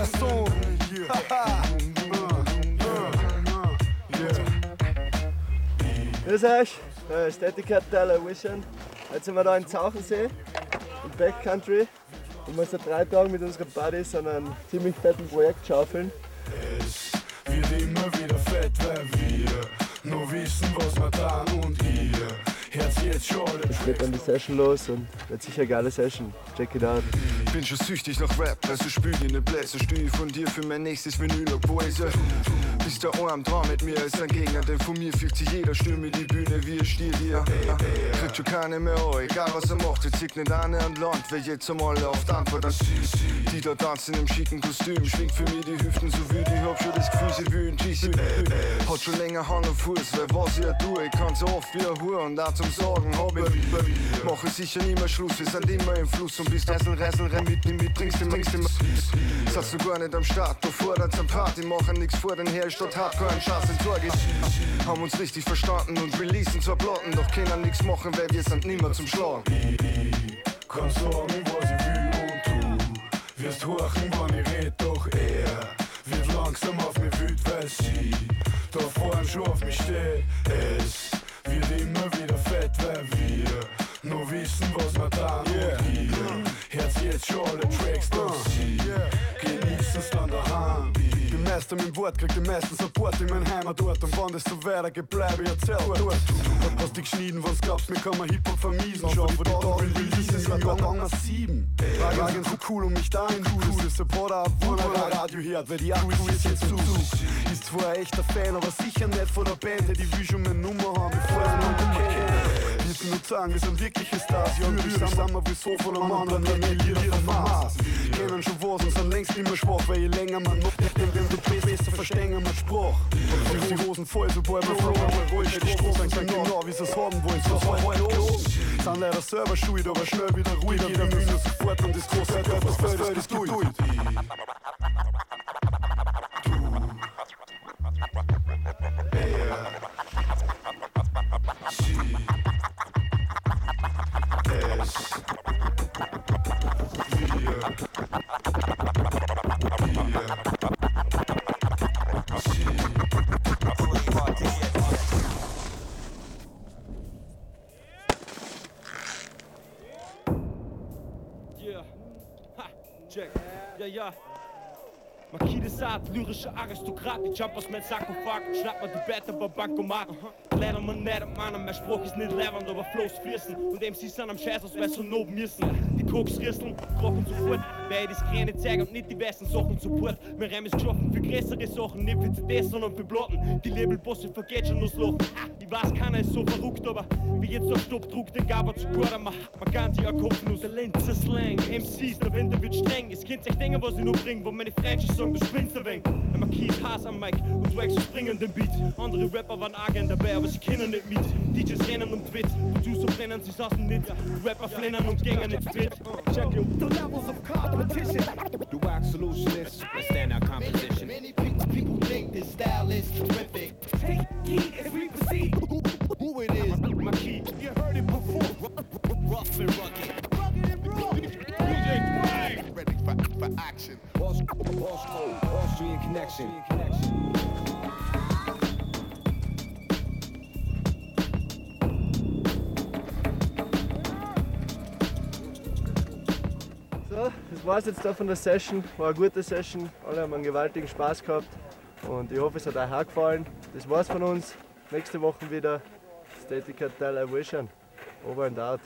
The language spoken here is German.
Personne. Grüß euch, äh, Städtiker Teller Vision. Jetzt sind wir da in Zauchensee, im Backcountry. Und wir seit drei Tagen mit unseren Buddies an einem ziemlich fetten Projekt schaufeln. Es wird immer wieder fett, weil wir nur wissen, was wir tun und ihr. Herz jetzt schon Es geht dann die Session los und wird sicher eine geile Session. Check it out. Bin schon süchtig nach Rap, also spül in den Bläser, steh von dir für mein nächstes Vinyl auf Weise. Bist der Arm dran mit mir als ein Gegner, denn von mir fühlt sich jeder Stimme die Bühne, wie er steht hier. Kriegt schon keine mehr an, egal was er macht, jetzt zieht nicht eine an Land, wer jetzt einmal auf die Antwort an Die da tanzen im schicken Kostüm, schwingt für mich die Hüften so wild, ich hab schon das Gefühl, sie will ein GC. Hat schon länger Hand und Fuß, weil was ich ja tue, ich kann so oft wie ein Hure und auch zum Sorgen hab ich. Mache sicher nie mehr Schluss, wir sind immer im Fluss und bist Ressel, Ressel, renn mit mir mit, trinkst du, trinkst du. Sagst du gar nicht am Start, bevor dann zum Party machen, nix vor den her, statt Hardcore ein Schatz in Tor geht. Haben uns richtig verstanden und releasen zwar Plotten, doch können nix machen, weil wir sind nimmer zum Schlagen. Kann sagen, was ich will und tu. Wirst horchen, wann ich red, doch er wird langsam auf mich wüt, weil sie da vorn schon auf mich steht. Es wird immer wieder fett, weil wir nur wissen, was wir tun und ihr. Herz jetzt schon alle Tracks, doch sie genießen's dann daheim. Mit dem Wort kriegt den meisten Support in mein Heimatort. Und wann das so weitergeht, bleibe ich erzähl dort. Hast dich geschnitten, was glaubst, mir kann man Hip-Hop vermiesen. Schau, vor die Tagen Releases im Jahr Gang sieben. Wagen so cool und mich dahin cool. ist der Bruder, wo er Radio hört, weil die Akku ist jetzt zu. Ist zwar ein echter Fan, aber sicher nicht von der Band, die will schon meine Nummer haben, sind nur sagen, wir sind wirkliche Stars, ja, wir sind wir wie so von einem anderen, wenn wir Lieder vom Mars. Kennen schon was und sind längst immer schwach, weil je länger man noch denkt, wenn du bist, besser verstehen wir Spruch. Und die Hosen voll, sobald wir flow, aber ruhig, die Straße sind genau, wie sie es haben wollen, so voll los. Sind leider selber schuld, aber schnell wieder ruhig, jeder müssen sofort und das große etwas Feld ist durch. Yeah. Ha, check. Ja, ja. Marquis Saat, lyrische Aristokrat, die jump aus mein Sarkophag, schnapp mal die Bette bei Bankomat. Leider man nicht, Mann, mein Spruch ist nicht leibend, aber Flows fließen. Und MCs sind am Scheiß aus, weil so noben müssen. Die Koks risseln, krochen sofort, weil ich das Kleine zeige und nicht die besten Sachen support. Mein Reim ist geschaffen für größere Sachen, nicht für CDs, sondern für Platten. Die Labelbosse vergeht schon das Loch. Ich weiß, keiner ist so verrückt, aber wie jetzt auf Stoppdruck den Gaber zu Border, man, man kann sich erkaufen aus der Lenzer Slang. MCs, der Winter wird streng, es kennt sich Dinge, was ich noch bring, wo meine Freunde sagen, du spinnst ein wenig. Ein Marquis Haas am Mic und Wax springen den Beat. Andere Rapper waren Agent dabei, aber sie kennen nicht mit. DJs rennen und Twit, Producer brennen, sie saßen nicht. Rapper flinnern und gängen nicht fit. Check you. The levels of competition. The wax solutionist, a standout composition. Many people, people think this style is connection. So, das war's jetzt da von der Session. War eine gute Session. Alle haben einen gewaltigen Spaß gehabt. Und ich hoffe, es hat euch auch gefallen. Das war's von uns. Nächste Woche wieder Static Teil Vision. Over and out.